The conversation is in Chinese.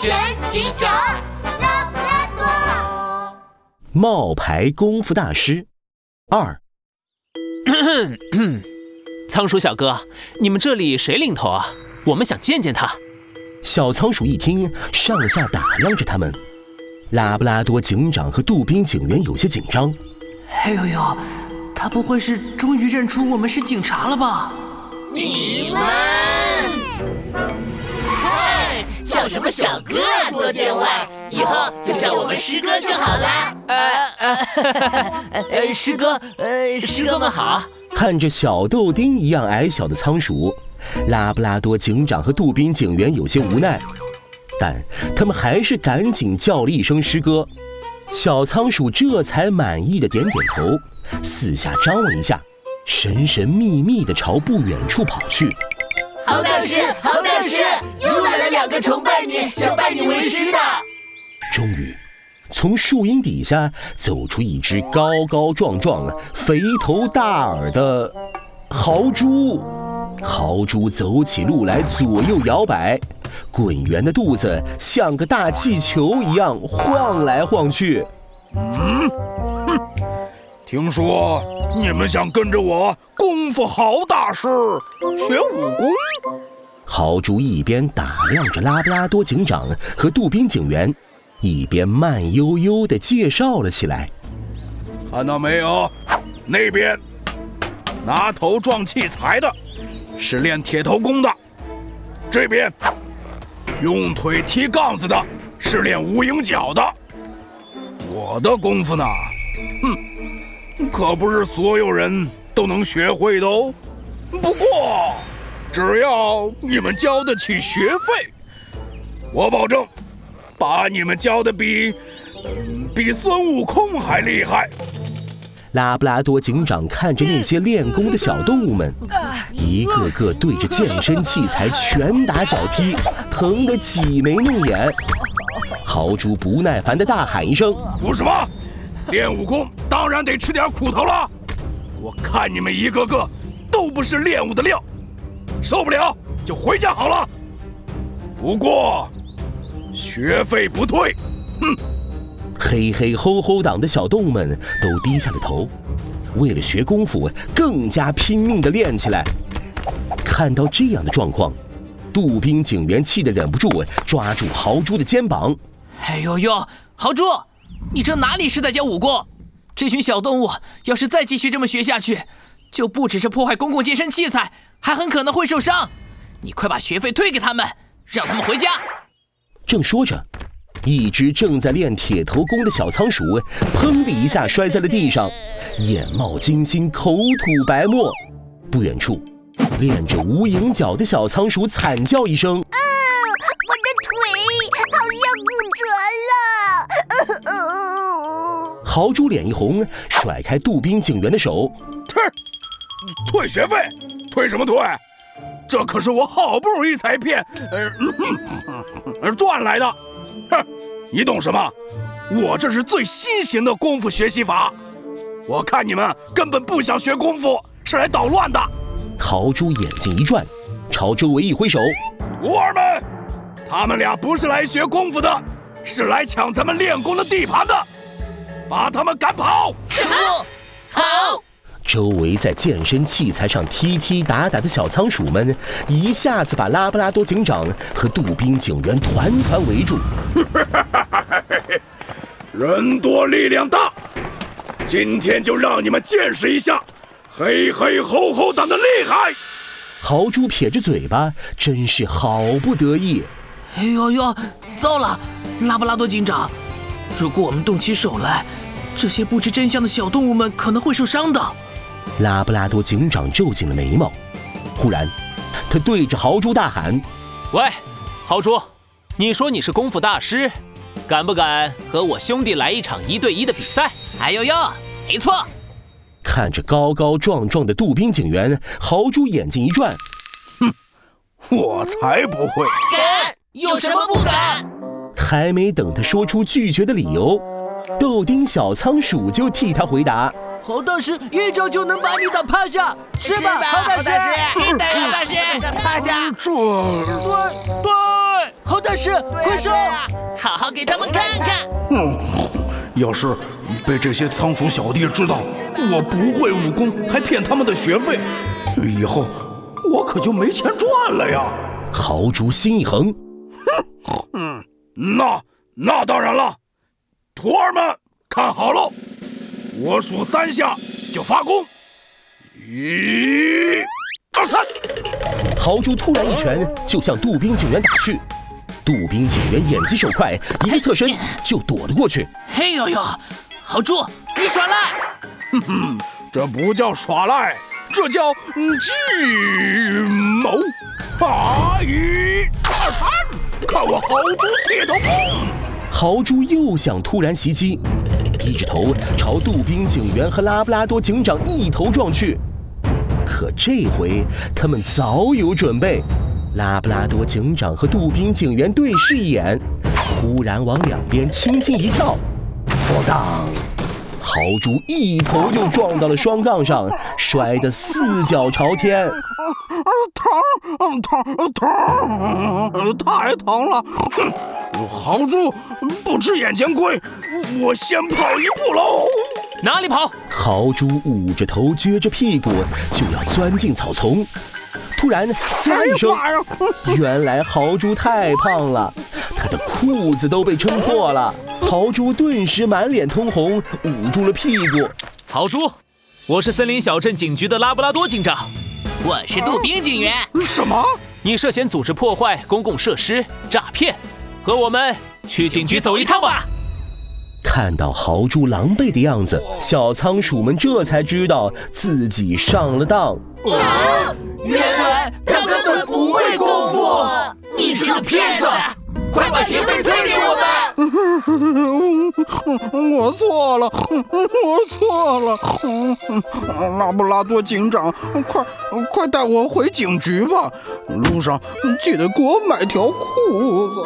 全警长，拉布拉多。冒牌功夫大师二，仓鼠小哥，你们这里谁领头啊？我们想见见他。小仓鼠一听，上下打量着他们。拉布拉多警长和杜宾警员有些紧张。哎呦呦，他不会是终于认出我们是警察了吧？你们，叫什么小哥啊，多见外，以后就叫我们师哥就好啦。呃 呃，师哥，呃，师哥们好。看着小豆丁一样矮小的仓鼠，拉布拉多警长和杜宾警员有些无奈。但他们还是赶紧叫了一声“师哥”，小仓鼠这才满意的点点头，四下张望一下，神神秘秘的朝不远处跑去。好大师，好大师，又来了两个崇拜你、想拜你为师的。终于，从树荫底下走出一只高高壮壮、肥头大耳的豪猪。豪猪走起路来左右摇摆。滚圆的肚子像个大气球一样晃来晃去。嗯，听说你们想跟着我功夫好大师学武功？豪猪一边打量着拉布拉多警长和杜宾警员，一边慢悠悠地介绍了起来。看到没有，那边拿头撞器材的，是练铁头功的；这边。用腿踢杠子的是练无影脚的，我的功夫呢，哼，可不是所有人都能学会的哦。不过，只要你们交得起学费，我保证把你们教的比，比孙悟空还厉害。拉布拉多警长看着那些练功的小动物们，一个个对着健身器材拳打脚踢，疼得挤眉弄眼。豪猪不耐烦地大喊一声：“说什么？练武功当然得吃点苦头了！我看你们一个个都不是练武的料，受不了就回家好了。不过学费不退，哼！”嘿嘿吼吼党的小动物们都低下了头，为了学功夫，更加拼命的练起来。看到这样的状况，杜宾警员气得忍不住抓住豪猪的肩膀：“哎呦呦，豪猪，你这哪里是在教武功？这群小动物要是再继续这么学下去，就不只是破坏公共健身器材，还很可能会受伤。你快把学费退给他们，让他们回家。”正说着。一只正在练铁头功的小仓鼠，砰的一下摔在了地上，眼冒金星，口吐白沫。不远处，练着无影脚的小仓鼠惨叫一声：“，豪猪脸一红，甩开杜宾警员的手：“退，退学费？退什么退？这可是我好不容易才骗，呃，赚来的。”哼，你懂什么？我这是最新型的功夫学习法。我看你们根本不想学功夫，是来捣乱的。豪猪眼睛一转，朝周围一挥手：“徒儿们，他们俩不是来学功夫的，是来抢咱们练功的地盘的，把他们赶跑！”什么？好。周围在健身器材上踢踢打打的小仓鼠们，一下子把拉布拉多警长和杜宾警员团团围住。人多力量大，今天就让你们见识一下黑黑吼吼党的厉害！豪猪撇着嘴巴，真是好不得意。哎呦呦，糟了，拉布拉多警长，如果我们动起手来，这些不知真相的小动物们可能会受伤的。拉布拉多警长皱紧了眉毛，忽然，他对着豪猪大喊：“喂，豪猪，你说你是功夫大师，敢不敢和我兄弟来一场一对一的比赛？”哎呦呦，没错。看着高高壮壮的杜宾警员，豪猪眼睛一转：“哼，我才不会！敢？有什么不敢？”还没等他说出拒绝的理由，豆丁小仓鼠就替他回答。好大师一招就能把你打趴下，是吧？好大师，对，好大师，趴下。这，对对。好大师，快说！好好给他们看看。嗯，要是被这些仓鼠小弟知道我不会武功，还骗他们的学费，以后我可就没钱赚了呀！豪猪心一横，哼，嗯，那那当然了，徒儿们看好了，我数三下就发功，一、二、三。豪猪突然一拳就向杜宾警员打去，杜宾警员眼疾手快，一个侧身就躲了过去。嘿呦呦，豪猪，你耍赖！哼哼，这不叫耍赖，这叫计豪猪铁头功！豪猪又想突然袭击，低着头朝杜宾警员和拉布拉多警长一头撞去。可这回他们早有准备，拉布拉多警长和杜宾警员对视一眼，忽然往两边轻轻一跳，咣当！豪猪一头就撞到了双杠上，摔得四脚朝天。疼，疼，疼，太疼了！哼，豪猪不吃眼前亏，我先跑一步喽。哪里跑？豪猪捂着头，撅着屁股就要钻进草丛。突然，呲一声，原来豪猪太胖了，他的裤子都被撑破了。豪猪顿时满脸通红，捂住了屁股。豪猪，我是森林小镇警局的拉布拉多警长。我是杜宾警员。什么？你涉嫌组织破坏公共设施、诈骗，和我们去警局走一趟吧。看到豪猪狼狈的样子，小仓鼠们这才知道自己上了当。啊！原来他根本不会功夫！你这个骗子！快把学费退给我们！我错了，我错了。拉布拉多警长，快快带我回警局吧！路上记得给我买条裤子。